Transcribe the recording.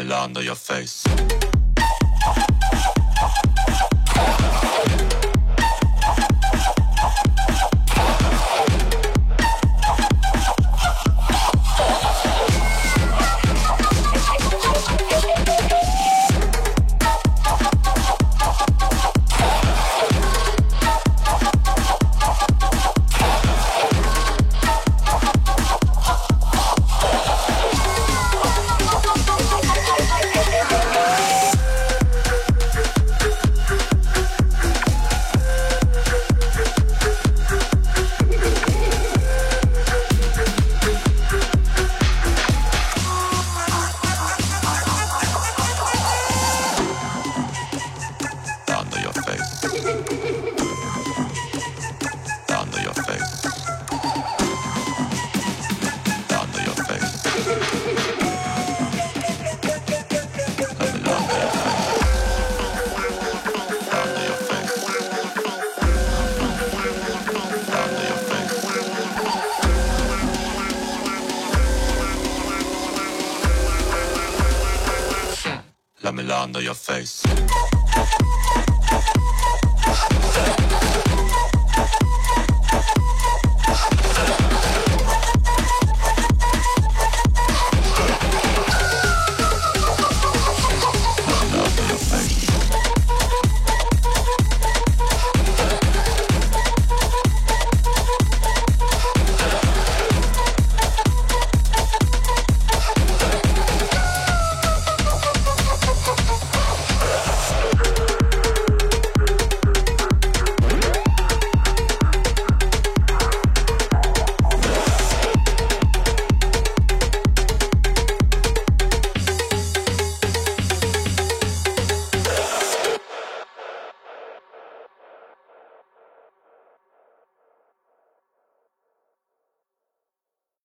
I'm under your face. Land on your face.